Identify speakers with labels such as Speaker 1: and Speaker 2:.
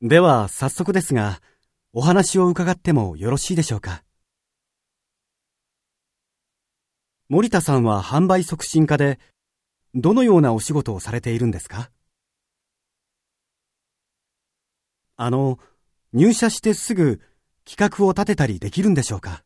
Speaker 1: では早速ですが、お話を伺ってもよろしいでしょうか？森田さんは販売促進課で、どのようなお仕事をされているんですか？あの、入社してすぐ企画を立てたりできるんでしょうか？